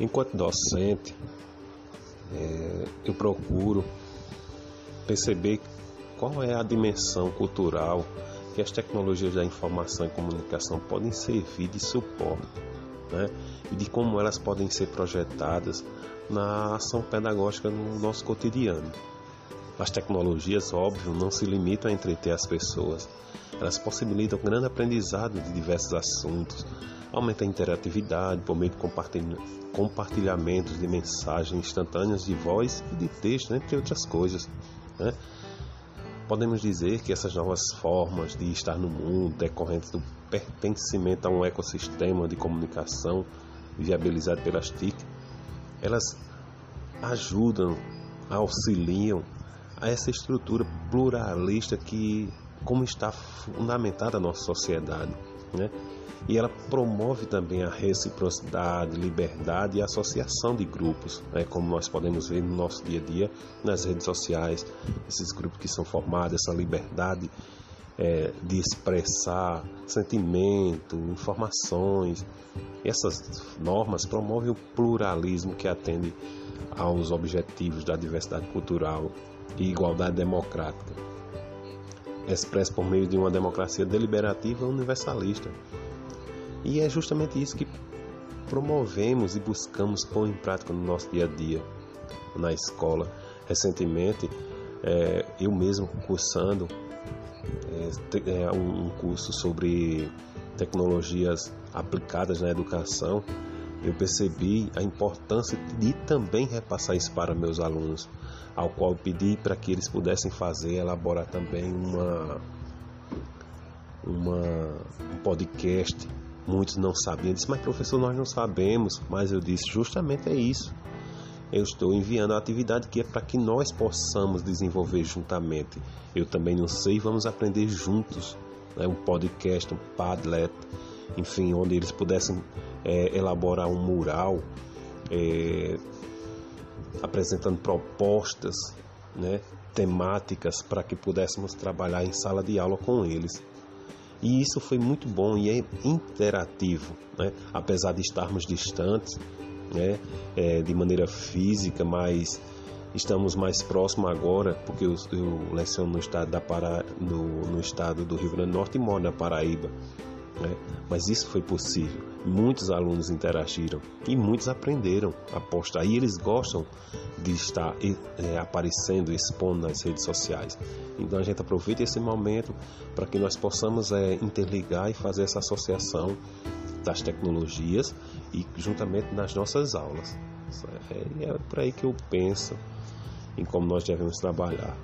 Enquanto docente, é, eu procuro perceber qual é a dimensão cultural que as tecnologias da informação e comunicação podem servir de suporte né? e de como elas podem ser projetadas na ação pedagógica no nosso cotidiano. As tecnologias, óbvio, não se limitam a entreter as pessoas. Elas possibilitam grande aprendizado de diversos assuntos, aumenta a interatividade por meio de compartilhamentos de mensagens instantâneas de voz e de texto, entre outras coisas. Né? Podemos dizer que essas novas formas de estar no mundo, decorrentes do pertencimento a um ecossistema de comunicação viabilizado pelas TIC, elas ajudam, auxiliam a essa estrutura pluralista que como está fundamentada a nossa sociedade, né? E ela promove também a reciprocidade, liberdade e associação de grupos, né? como nós podemos ver no nosso dia a dia nas redes sociais, esses grupos que são formados, essa liberdade é, de expressar sentimento, informações. Essas normas promovem o pluralismo que atende aos objetivos da diversidade cultural e igualdade democrática, expresso por meio de uma democracia deliberativa universalista. E é justamente isso que promovemos e buscamos pôr em prática no nosso dia a dia, na escola. Recentemente, é, eu mesmo cursando é, é, um curso sobre tecnologias aplicadas na educação, eu percebi a importância de também repassar isso para meus alunos, ao qual pedi para que eles pudessem fazer, elaborar também uma, uma, um podcast. Muitos não sabiam, disse, mas professor, nós não sabemos, mas eu disse, justamente é isso. Eu estou enviando a atividade que é para que nós possamos desenvolver juntamente. Eu também não sei, vamos aprender juntos. Né? Um podcast, um Padlet, enfim, onde eles pudessem é, elaborar um mural é, apresentando propostas né, temáticas para que pudéssemos trabalhar em sala de aula com eles. E isso foi muito bom e é interativo, né? apesar de estarmos distantes né? É, de maneira física, mas estamos mais próximos agora, porque eu, eu leciono no estado, da Pará, no, no estado do Rio Grande do Norte e moro na Paraíba. Né? Mas isso foi possível. Muitos alunos interagiram e muitos aprenderam a postar. E eles gostam de estar é, aparecendo, expondo nas redes sociais. Então a gente aproveita esse momento para que nós possamos é, interligar e fazer essa associação das tecnologias e juntamente nas nossas aulas. É, é por aí que eu penso em como nós devemos trabalhar.